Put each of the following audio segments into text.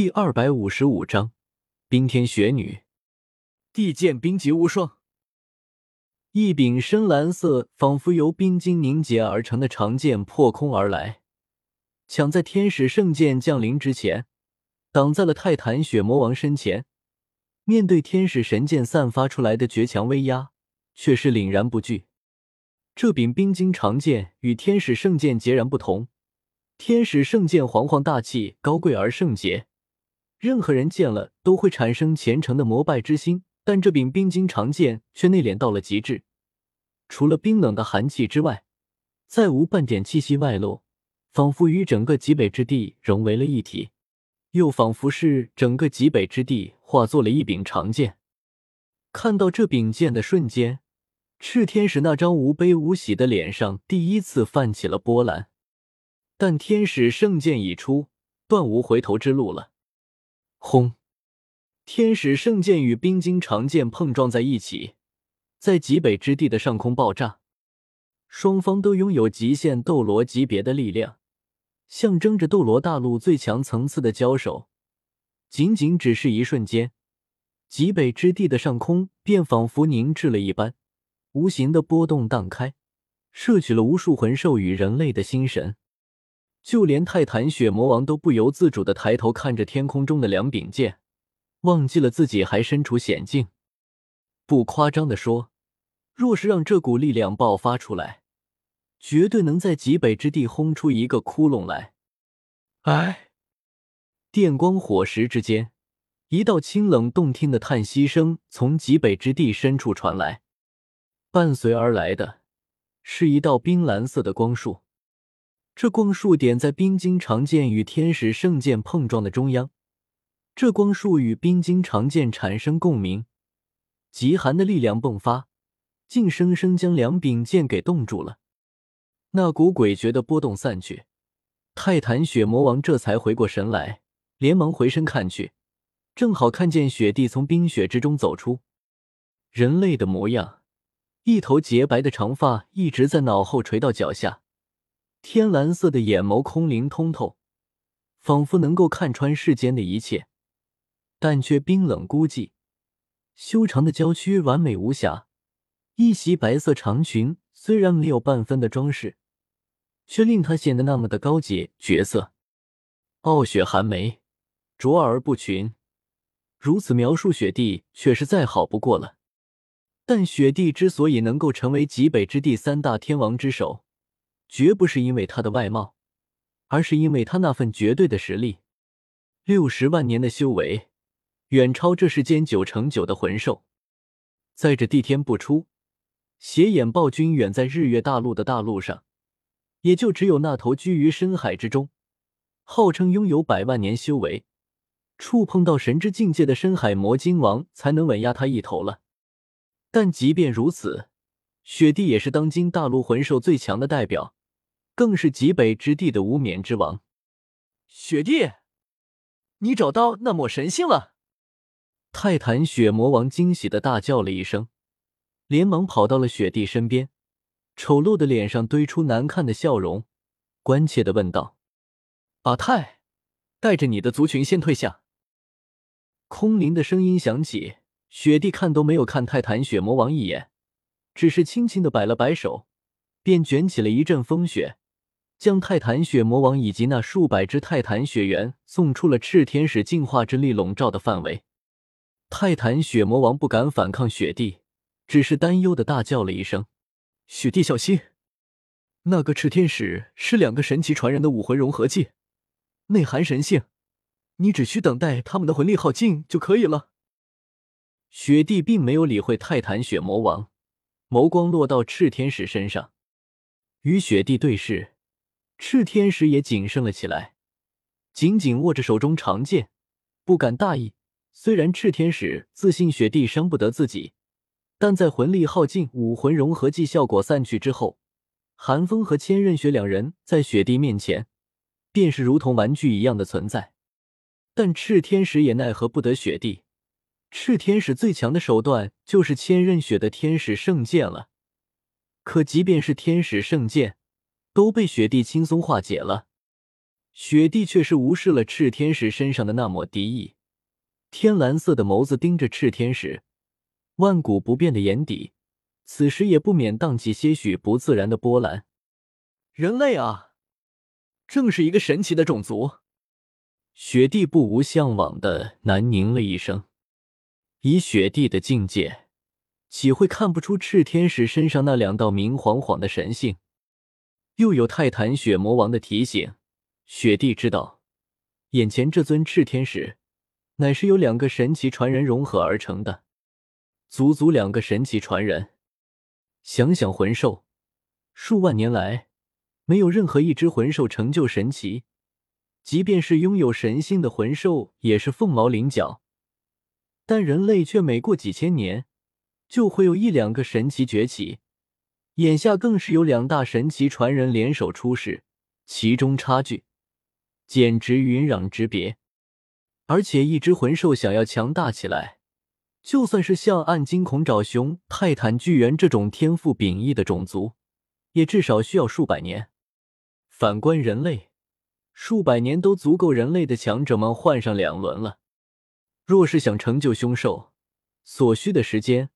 第二百五十五章，冰天雪女，地剑冰极无双。一柄深蓝色、仿佛由冰晶凝结而成的长剑破空而来，抢在天使圣剑降临之前，挡在了泰坦血魔王身前。面对天使神剑散发出来的绝强威压，却是凛然不惧。这柄冰晶长剑与天使圣剑截然不同，天使圣剑煌煌大气、高贵而圣洁。任何人见了都会产生虔诚的膜拜之心，但这柄冰晶长剑却内敛到了极致，除了冰冷的寒气之外，再无半点气息外露，仿佛与整个极北之地融为了一体，又仿佛是整个极北之地化作了一柄长剑。看到这柄剑的瞬间，赤天使那张无悲无喜的脸上第一次泛起了波澜。但天使圣剑已出，断无回头之路了。轰！天使圣剑与冰晶长剑碰撞在一起，在极北之地的上空爆炸。双方都拥有极限斗罗级别的力量，象征着斗罗大陆最强层次的交手。仅仅只是一瞬间，极北之地的上空便仿佛凝滞了一般，无形的波动荡开，摄取了无数魂兽与人类的心神。就连泰坦血魔王都不由自主的抬头看着天空中的两柄剑，忘记了自己还身处险境。不夸张的说，若是让这股力量爆发出来，绝对能在极北之地轰出一个窟窿来。哎！电光火石之间，一道清冷动听的叹息声从极北之地深处传来，伴随而来的是一道冰蓝色的光束。这光束点在冰晶长剑与天使圣剑碰撞的中央，这光束与冰晶长剑产生共鸣，极寒的力量迸发，竟生生将两柄剑给冻住了。那股诡谲的波动散去，泰坦血魔王这才回过神来，连忙回身看去，正好看见雪帝从冰雪之中走出，人类的模样，一头洁白的长发一直在脑后垂到脚下。天蓝色的眼眸空灵通透，仿佛能够看穿世间的一切，但却冰冷孤寂。修长的娇躯完美无瑕，一袭白色长裙虽然没有半分的装饰，却令她显得那么的高洁绝色。傲雪寒梅，卓而不群。如此描述雪帝，却是再好不过了。但雪帝之所以能够成为极北之地三大天王之首，绝不是因为他的外貌，而是因为他那份绝对的实力。六十万年的修为，远超这世间九成九的魂兽。在这地天不出，邪眼暴君远在日月大陆的大陆上，也就只有那头居于深海之中，号称拥有百万年修为，触碰到神之境界的深海魔晶王才能稳压他一头了。但即便如此，雪帝也是当今大陆魂兽最强的代表。更是极北之地的无冕之王，雪帝，你找到那抹神性了！泰坦血魔王惊喜的大叫了一声，连忙跑到了雪帝身边，丑陋的脸上堆出难看的笑容，关切的问道：“阿泰，带着你的族群先退下。”空灵的声音响起，雪帝看都没有看泰坦血魔王一眼，只是轻轻的摆了摆手，便卷起了一阵风雪。将泰坦血魔王以及那数百只泰坦血猿送出了炽天使净化之力笼罩的范围。泰坦血魔王不敢反抗雪帝，只是担忧的大叫了一声：“雪帝，小心！那个炽天使是两个神奇传人的武魂融合技，内含神性，你只需等待他们的魂力耗尽就可以了。”雪帝并没有理会泰坦血魔王，眸光落到炽天使身上，与雪帝对视。炽天使也谨慎了起来，紧紧握着手中长剑，不敢大意。虽然炽天使自信雪帝伤不得自己，但在魂力耗尽、武魂融合技效果散去之后，寒风和千仞雪两人在雪帝面前便是如同玩具一样的存在。但炽天使也奈何不得雪帝。炽天使最强的手段就是千仞雪的天使圣剑了。可即便是天使圣剑，都被雪帝轻松化解了。雪帝却是无视了炽天使身上的那抹敌意，天蓝色的眸子盯着炽天使，万古不变的眼底，此时也不免荡起些许不自然的波澜。人类啊，正是一个神奇的种族。雪帝不无向往的喃宁了一声，以雪帝的境界，岂会看不出炽天使身上那两道明晃晃的神性？又有泰坦雪魔王的提醒。雪帝知道，眼前这尊炽天使，乃是由两个神奇传人融合而成的，足足两个神奇传人。想想魂兽，数万年来，没有任何一只魂兽成就神奇，即便是拥有神性的魂兽，也是凤毛麟角。但人类却每过几千年，就会有一两个神奇崛起，眼下更是有两大神奇传人联手出世，其中差距。简直云壤之别，而且一只魂兽想要强大起来，就算是像暗金恐爪熊、泰坦巨猿这种天赋秉异的种族，也至少需要数百年。反观人类，数百年都足够人类的强者们换上两轮了。若是想成就凶兽，所需的时间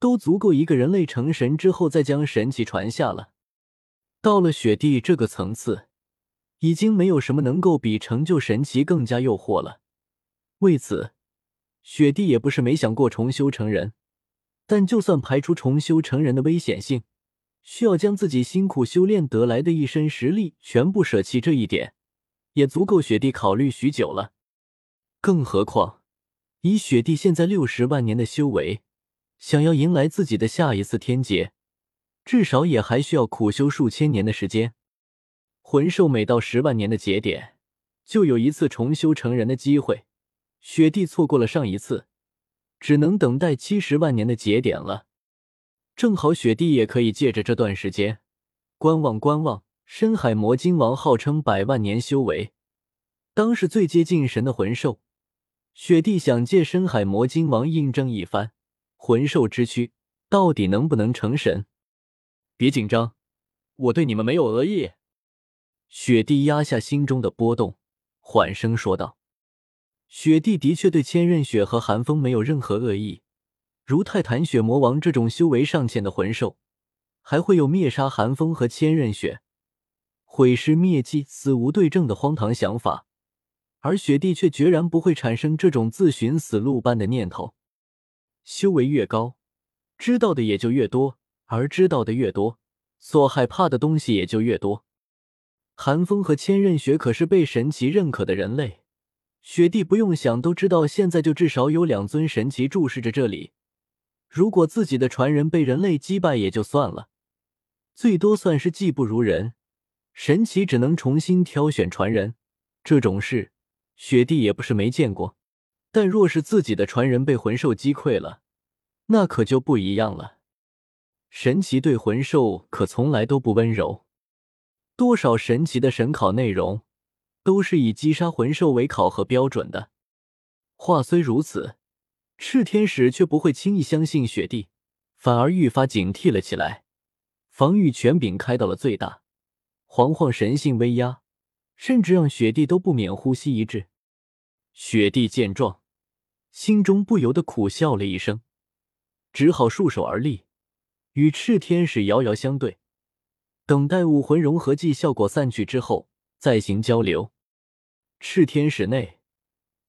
都足够一个人类成神之后再将神奇传下了。到了雪帝这个层次。已经没有什么能够比成就神奇更加诱惑了。为此，雪帝也不是没想过重修成人，但就算排除重修成人的危险性，需要将自己辛苦修炼得来的一身实力全部舍弃，这一点也足够雪帝考虑许久了。更何况，以雪帝现在六十万年的修为，想要迎来自己的下一次天劫，至少也还需要苦修数千年的时间。魂兽每到十万年的节点，就有一次重修成人的机会。雪帝错过了上一次，只能等待七十万年的节点了。正好雪帝也可以借着这段时间观望观望。深海魔鲸王号称百万年修为，当是最接近神的魂兽。雪帝想借深海魔鲸王印证一番魂兽之躯到底能不能成神。别紧张，我对你们没有恶意。雪帝压下心中的波动，缓声说道：“雪帝的确对千仞雪和寒风没有任何恶意。如泰坦雪魔王这种修为尚浅的魂兽，还会有灭杀寒风和千仞雪、毁尸灭迹、死无对证的荒唐想法，而雪帝却决然不会产生这种自寻死路般的念头。修为越高，知道的也就越多，而知道的越多，所害怕的东西也就越多。”寒风和千仞雪可是被神奇认可的人类，雪帝不用想都知道，现在就至少有两尊神奇注视着这里。如果自己的传人被人类击败也就算了，最多算是技不如人，神奇只能重新挑选传人。这种事，雪帝也不是没见过。但若是自己的传人被魂兽击溃了，那可就不一样了。神奇对魂兽可从来都不温柔。多少神奇的神考内容，都是以击杀魂兽为考核标准的。话虽如此，炽天使却不会轻易相信雪帝，反而愈发警惕了起来，防御权柄开到了最大。惶惶神性威压，甚至让雪帝都不免呼吸一滞。雪帝见状，心中不由得苦笑了一声，只好束手而立，与炽天使遥遥相对。等待武魂融合剂效果散去之后，再行交流。赤天使内，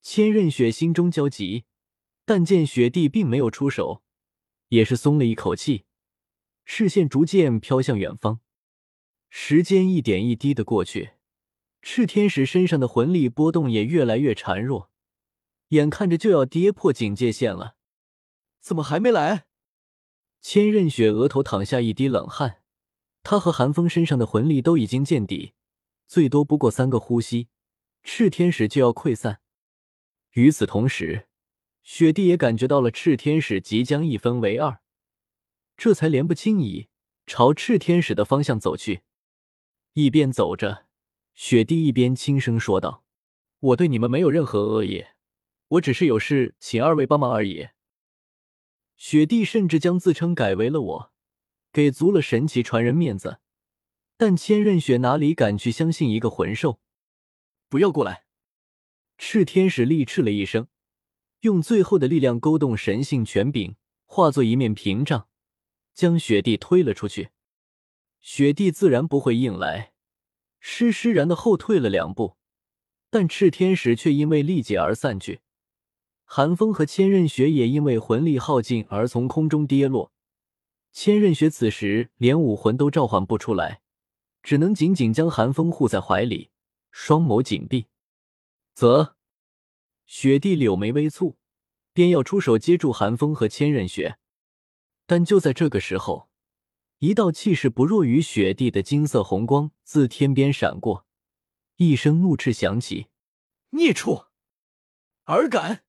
千仞雪心中焦急，但见雪帝并没有出手，也是松了一口气，视线逐渐飘向远方。时间一点一滴的过去，赤天使身上的魂力波动也越来越孱弱，眼看着就要跌破警戒线了。怎么还没来？千仞雪额头淌下一滴冷汗。他和寒风身上的魂力都已经见底，最多不过三个呼吸，炽天使就要溃散。与此同时，雪帝也感觉到了炽天使即将一分为二，这才连不轻移，朝炽天使的方向走去。一边走着，雪帝一边轻声说道：“我对你们没有任何恶意，我只是有事请二位帮忙而已。”雪帝甚至将自称改为了我。给足了神奇传人面子，但千仞雪哪里敢去相信一个魂兽？不要过来！炽天使厉斥了一声，用最后的力量勾动神性权柄，化作一面屏障，将雪帝推了出去。雪帝自然不会硬来，施施然的后退了两步，但炽天使却因为力竭而散去。寒风和千仞雪也因为魂力耗尽而从空中跌落。千仞雪此时连武魂都召唤不出来，只能紧紧将寒风护在怀里，双眸紧闭。啧，雪帝柳眉微蹙，便要出手接住寒风和千仞雪，但就在这个时候，一道气势不弱于雪帝的金色红光自天边闪过，一声怒斥响起：“孽畜，尔敢！”